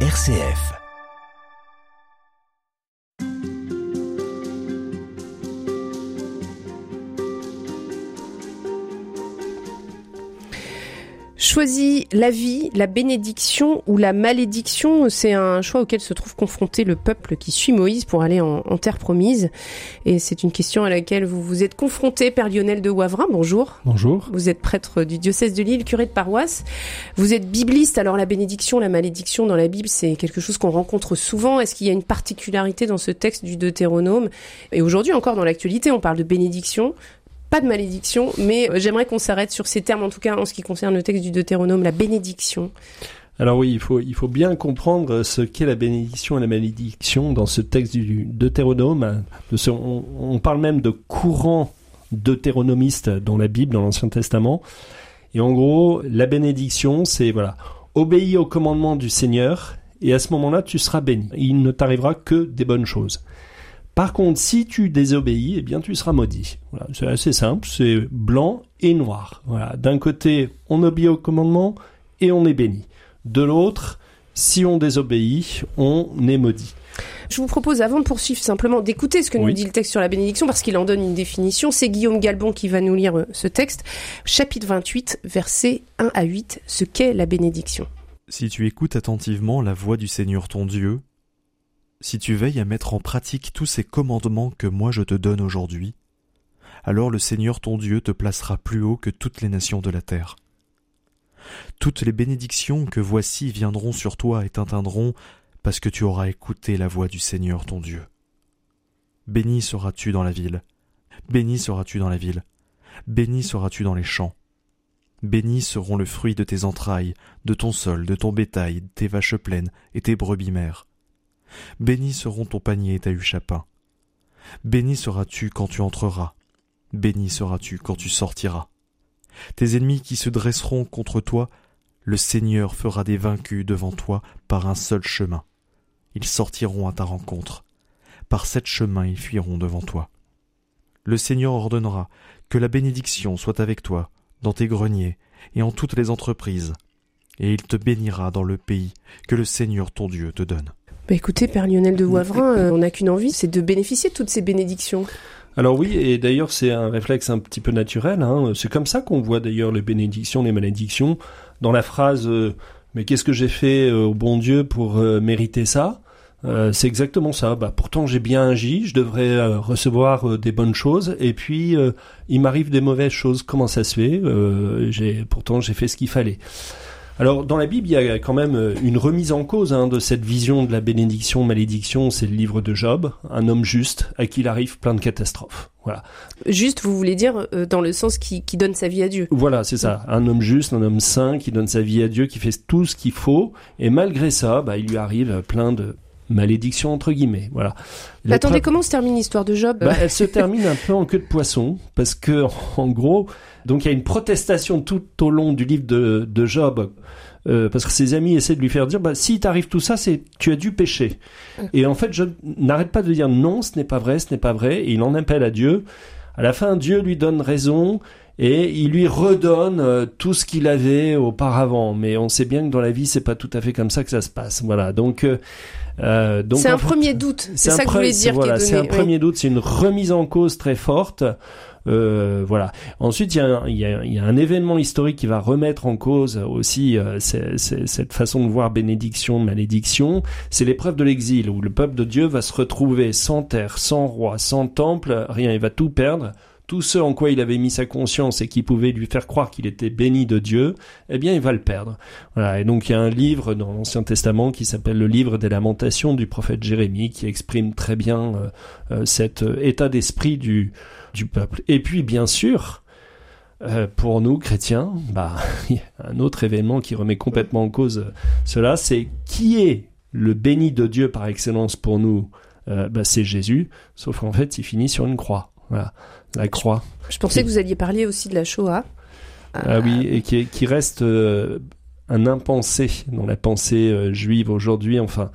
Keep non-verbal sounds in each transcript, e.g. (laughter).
RCF. Choisis la vie, la bénédiction ou la malédiction, c'est un choix auquel se trouve confronté le peuple qui suit Moïse pour aller en, terre promise. Et c'est une question à laquelle vous vous êtes confronté, Père Lionel de Wavrin. Bonjour. Bonjour. Vous êtes prêtre du diocèse de Lille, curé de paroisse. Vous êtes bibliste. Alors la bénédiction, la malédiction dans la Bible, c'est quelque chose qu'on rencontre souvent. Est-ce qu'il y a une particularité dans ce texte du Deutéronome? Et aujourd'hui encore dans l'actualité, on parle de bénédiction pas de malédiction, mais euh, j'aimerais qu'on s'arrête sur ces termes, en tout cas en ce qui concerne le texte du Deutéronome, la bénédiction. Alors oui, il faut, il faut bien comprendre ce qu'est la bénédiction et la malédiction dans ce texte du Deutéronome. On, on parle même de courant deutéronomiste dans la Bible, dans l'Ancien Testament. Et en gros, la bénédiction, c'est voilà, obéis au commandement du Seigneur, et à ce moment-là, tu seras béni. Il ne t'arrivera que des bonnes choses. Par contre, si tu désobéis, eh bien, tu seras maudit. Voilà, c'est assez simple, c'est blanc et noir. Voilà, d'un côté, on obéit au commandement et on est béni. De l'autre, si on désobéit, on est maudit. Je vous propose, avant de poursuivre, simplement d'écouter ce que nous dit le texte sur la bénédiction, parce qu'il en donne une définition. C'est Guillaume Galbon qui va nous lire euh, ce texte. Chapitre 28, versets 1 à 8, ce qu'est la bénédiction. Si tu écoutes attentivement la voix du Seigneur ton Dieu, si tu veilles à mettre en pratique tous ces commandements que moi je te donne aujourd'hui, alors le Seigneur ton Dieu te placera plus haut que toutes les nations de la terre. Toutes les bénédictions que voici viendront sur toi et t'atteindront parce que tu auras écouté la voix du Seigneur ton Dieu. Béni seras-tu dans la ville, béni seras-tu dans la ville, béni seras-tu dans les champs. Bénis seront le fruit de tes entrailles, de ton sol, de ton bétail, tes vaches pleines et tes brebis mères. Bénis seront ton panier et ta huche à. Béni seras-tu quand tu entreras. Béni seras-tu quand tu sortiras. Tes ennemis qui se dresseront contre toi, le Seigneur fera des vaincus devant toi par un seul chemin. Ils sortiront à ta rencontre. Par sept chemins ils fuiront devant toi. Le Seigneur ordonnera que la bénédiction soit avec toi, dans tes greniers et en toutes les entreprises, et il te bénira dans le pays que le Seigneur ton Dieu te donne. Bah écoutez, Père Lionel de Wavrin, euh, on n'a qu'une envie, c'est de bénéficier de toutes ces bénédictions. Alors oui, et d'ailleurs c'est un réflexe un petit peu naturel. Hein. C'est comme ça qu'on voit d'ailleurs les bénédictions, les malédictions. Dans la phrase euh, Mais qu'est-ce que j'ai fait euh, au bon Dieu pour mériter ça? C'est exactement ça. Bah, pourtant j'ai bien agi, je devrais recevoir des bonnes choses, et puis il m'arrive des mauvaises choses. Comment ça se fait? J'ai pourtant j'ai fait ce qu'il fallait. Alors dans la Bible, il y a quand même euh, une remise en cause hein, de cette vision de la bénédiction, malédiction. C'est le livre de Job, un homme juste à qui il arrive plein de catastrophes. Voilà. Juste, vous voulez dire euh, dans le sens qui, qui, donne sa vie à Dieu. Voilà, c'est ça. Un homme juste, un homme saint qui donne sa vie à Dieu, qui fait tout ce qu'il faut, et malgré ça, bah, il lui arrive plein de malédictions entre guillemets. Voilà. Attendez, comment se termine l'histoire de Job? Bah, Elle se termine un peu en queue de poisson, parce que en gros, donc il y a une protestation tout au long du livre de, de Job euh, parce que ses amis essaient de lui faire dire bah, si t'arrive tout ça, c'est tu as dû pécher. Et en fait, je n'arrête pas de dire non, ce n'est pas vrai, ce n'est pas vrai, et il en appelle à Dieu. À la fin, Dieu lui donne raison et il lui redonne euh, tout ce qu'il avait auparavant. Mais on sait bien que dans la vie, c'est pas tout à fait comme ça que ça se passe. Voilà. Donc euh, euh donc c'est un premier doute. C'est ça que vous voulez dire. Voilà, c'est un premier doute. C'est une remise en cause très forte. Euh, voilà. Ensuite, il y, a un, il, y a, il y, a un événement historique qui va remettre en cause aussi euh, cette façon de voir bénédiction, malédiction. C'est l'épreuve de l'exil, où le peuple de Dieu va se retrouver sans terre, sans roi, sans temple, rien, il va tout perdre tout ce en quoi il avait mis sa conscience et qui pouvait lui faire croire qu'il était béni de Dieu, eh bien il va le perdre. Voilà. Et donc il y a un livre dans l'Ancien Testament qui s'appelle le livre des lamentations du prophète Jérémie qui exprime très bien euh, euh, cet état d'esprit du, peuple. Et puis, bien sûr, euh, pour nous, chrétiens, bah, (laughs) un autre événement qui remet complètement en cause cela, c'est qui est le béni de Dieu par excellence pour nous euh, bah, C'est Jésus, sauf qu'en fait, il finit sur une croix. Voilà, la croix. Je, pensais que vous alliez parler aussi de la Shoah. Ah oui, et qui, qui reste euh, un impensé dans la pensée juive aujourd'hui. Enfin,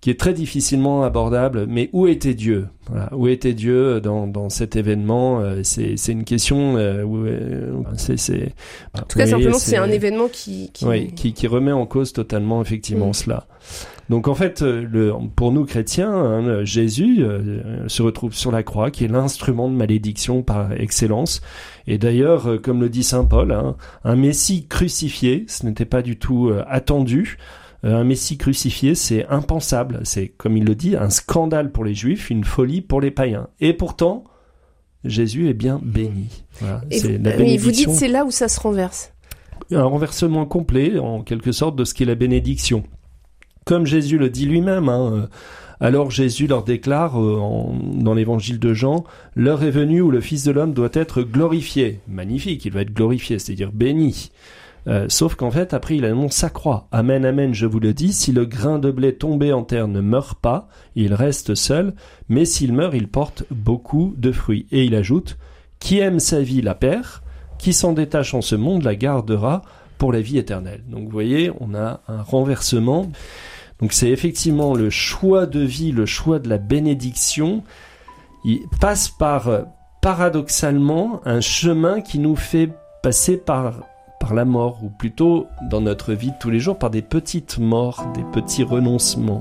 qui est très difficilement abordable. Mais où était Dieu? Voilà. Où était Dieu dans, dans cet événement? Euh, C'est une question. Euh, où, euh, c'est, c'est, en tout cas, simplement, c'est un événement qui qui... Oui, qui, qui remet en cause totalement effectivement mm. cela. Donc en fait, le, pour nous chrétiens, hein, Jésus se retrouve sur la croix, qui est l'instrument de malédiction par excellence. Et d'ailleurs, comme le dit saint Paul, hein, un Messie crucifié, ce n'était pas du tout attendu. Euh, un Messie crucifié, c'est impensable. C'est, comme il le dit, un scandale pour les Juifs, une folie pour les païens. Et pourtant, Jésus est bien béni. Voilà, vous, la vous dites c'est là où ça se renverse. Un renversement complet, en quelque sorte, de ce qu'est la bénédiction. Comme Jésus le dit lui-même, hein, euh, alors Jésus leur déclare euh, dans l'évangile de Jean, l'heure est venue où le Fils de l'homme doit être glorifié. Magnifique, il va être glorifié, c'est-à-dire béni. Euh, sauf qu'en fait, après, il annonce sa croix. Amen, amen, je vous le dis, si le grain de blé tombé en terre ne meurt pas, il reste seul, mais s'il meurt, il porte beaucoup de fruits. Et il ajoute, qui aime sa vie la perd, qui s'en détache en ce monde la gardera pour la vie éternelle. Donc vous voyez, on a un renversement. Donc c'est effectivement le choix de vie, le choix de la bénédiction. Il passe par, paradoxalement, un chemin qui nous fait passer par par la mort, ou plutôt dans notre vie de tous les jours par des petites morts, des petits renoncements.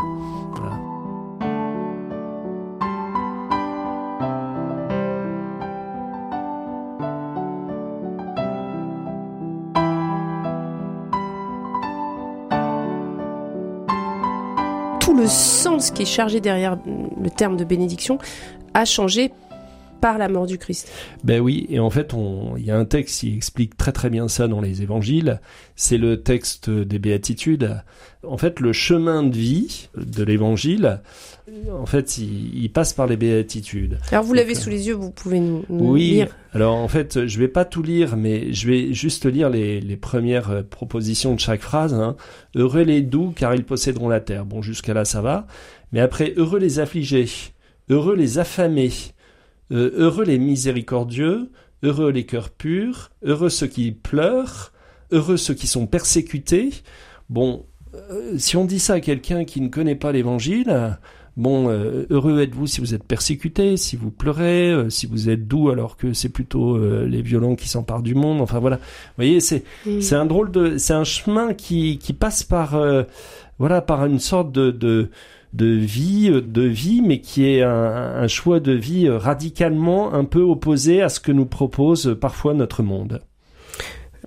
Tout le sens qui est chargé derrière le terme de bénédiction a changé par la mort du Christ. Ben oui, et en fait, il y a un texte qui explique très très bien ça dans les évangiles. C'est le texte des béatitudes. En fait, le chemin de vie de l'évangile, en fait, il, passe par les béatitudes. Alors vous l'avez sous les yeux, vous pouvez nous, oui, lire. Alors en fait, je vais pas tout lire, mais je vais juste lire les, premières propositions de chaque phrase. Hein. Heureux les doux, car ils posséderont la terre. Bon, jusqu'à là, ça va. Mais après, heureux les affligés, heureux les affamés, euh, heureux les miséricordieux, heureux les cœurs purs, heureux ceux qui pleurent, heureux ceux qui sont persécutés. Bon, euh, si on dit ça à quelqu'un qui ne connaît pas l'évangile, bon, euh, heureux êtes-vous si vous êtes persécuté, si vous pleurez, si vous êtes doux alors que c'est plutôt les violents qui s'emparent du monde. Enfin voilà, vous voyez, c'est c'est un drôle de, c'est un chemin qui qui passe par voilà par une sorte de, de de vie, de vie, mais qui est un, choix de vie radicalement un peu opposé à ce que nous propose parfois notre monde.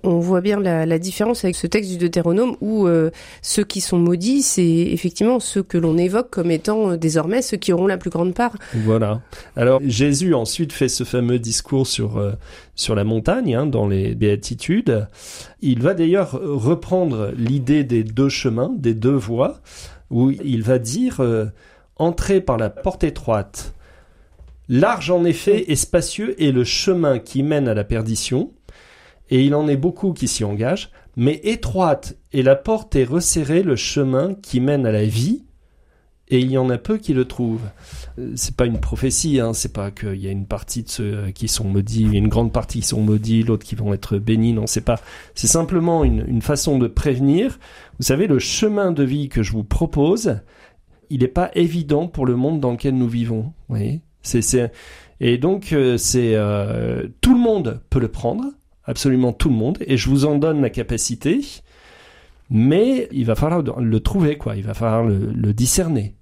On voit bien la, différence avec ce texte du Deutéronome où euh, ceux qui sont maudits, c'est effectivement ceux que l'on évoque comme étant euh, désormais ceux qui auront la plus grande part. Voilà. Alors Jésus ensuite fait ce fameux discours sur euh, sur la montagne hein, dans les béatitudes. Il va d'ailleurs reprendre l'idée des deux chemins, des deux voies où il va dire Entrez par la porte étroite. Large en effet et spacieux est le chemin qui mène à la perdition, et il en est beaucoup qui s'y engagent, mais étroite et la porte est resserrée le chemin qui mène à la vie, et il y en a peu qui le trouvent. Euh, c'est pas une prophétie, hein, c'est pas qu'il y a une partie de ceux qui sont maudits, une grande partie qui sont maudits, l'autre qui vont être bénis, non, c'est pas. C'est simplement une, une, façon de prévenir. Vous savez, le chemin de vie que je vous propose, il n'est pas évident pour le monde dans lequel nous vivons. Vous voyez c'est, c'est... Et donc, euh, c'est euh, tout le monde peut le prendre, absolument tout le monde, et je vous en donne la capacité mais il va falloir le trouver quoi. Il va falloir le, discerner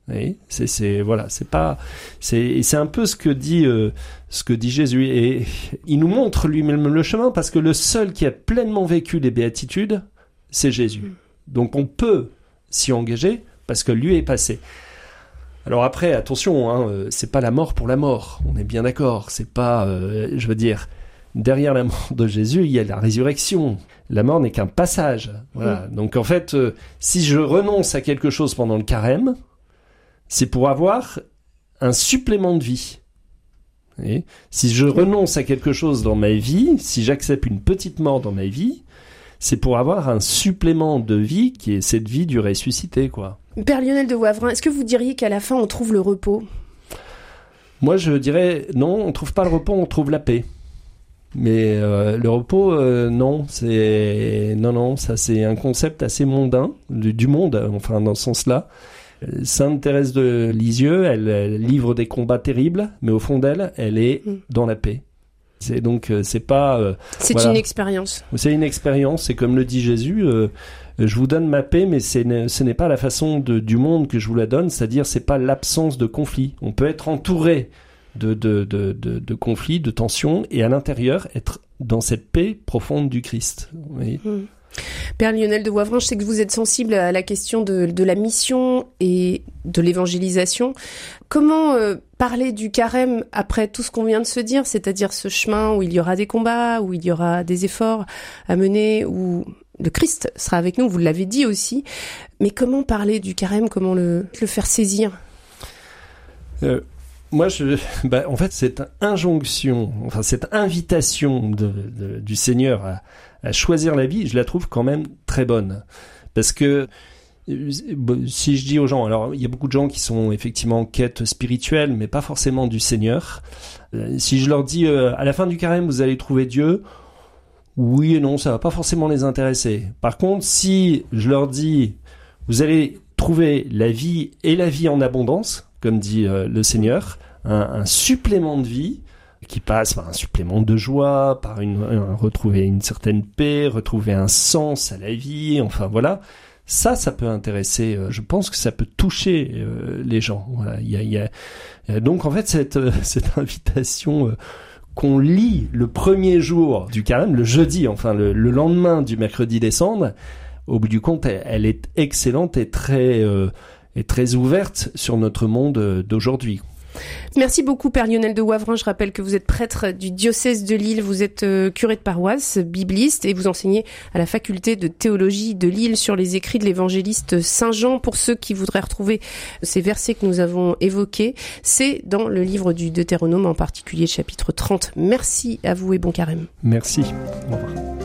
c'est c'est voilà c'est pas c'est c'est un peu ce que dit euh, ce que dit Jésus. Et il nous montre lui-même le chemin parce que le seul qui a pleinement vécu les béatitudes c'est Jésus. Mm. donc on peut s'y engager parce que lui est passé. Alors après attention hein, euh, c'est pas la mort pour la mort on est bien d'accord. C'est pas euh, je veux dire derrière la mort de Jésus, il y a la résurrection. La mort n'est qu'un passage. Voilà. Mm. Donc en fait, euh, si je renonce à quelque chose pendant le carême, c'est pour avoir un supplément de vie. Et si je renonce à quelque chose dans ma vie, si j'accepte une petite mort dans ma vie, c'est pour avoir un supplément de vie qui est cette vie du ressuscité, quoi. Père Lionel de Wavrin, est-ce que vous diriez qu'à la fin on trouve le repos? Moi, je dirais non, on trouve pas le repos, on trouve la paix. Mais euh, le repos, euh, non, c'est non, non, ça c'est un concept assez mondain du, monde, enfin dans ce sens-là. Sainte Thérèse de Lisieux, elle, livre des combats terribles, mais au fond d'elle, elle est mm. dans la paix. C'est donc euh, c'est pas. Euh, c'est une expérience. C'est une expérience. C'est comme le dit Jésus. Je vous donne ma paix, mais ce n'est pas la façon de, du monde que je vous la donne. C'est-à-dire, c'est pas l'absence de conflit. On peut être entouré de, de, de, de, conflits, de tensions, et à l'intérieur être dans cette paix profonde du Christ. Oui. Mm. Père Lionel de Wavrin, je sais que vous êtes sensible à la question de, de la mission et de l'évangélisation. Comment euh, parler du carême après tout ce qu'on vient de se dire, c'est-à-dire ce chemin où il y aura des combats, où il y aura des efforts à mener, où le Christ sera avec nous, vous l'avez dit aussi. Mais comment parler du carême, comment le, le faire saisir? Euh, moi, je, (laughs) bah, en fait, cette injonction, enfin cette invitation du Seigneur à, à choisir la vie, je la trouve quand même très bonne. Parce que euh, si je dis aux gens, alors il y a beaucoup de gens qui sont effectivement en quête spirituelle, mais pas forcément du Seigneur. Euh, si je leur dis euh, à la fin du carême vous allez trouver Dieu, oui et non, ça va pas forcément les intéresser. Par contre, si je leur dis vous allez trouver la vie et la vie en abondance, comme dit le Seigneur, un, supplément de vie, qui passe par un supplément de joie, par une, retrouver une certaine paix, retrouver un sens à la vie, enfin voilà. Ça, ça peut intéresser. Euh, je pense que ça peut toucher euh, les gens. Y a, donc en fait cette euh, (laughs) cette invitation qu'on lit le premier jour du carême, le jeudi, enfin le, le lendemain du mercredi décembre. Au bout du compte, elle, elle est excellente et très et très ouverte sur notre monde d'aujourd'hui. Merci beaucoup Père Lionel de Wavrin. Je rappelle que vous êtes prêtre du diocèse de Lille, vous êtes euh, curé de paroisse, bibliste et vous enseignez à la faculté de théologie de Lille sur les écrits de l'évangéliste Saint Jean. Pour ceux qui voudraient retrouver ces versets que nous avons évoqués, c'est dans le livre du Deutéronome en particulier chapitre 30. Merci à vous et bon carême. Merci. Au revoir.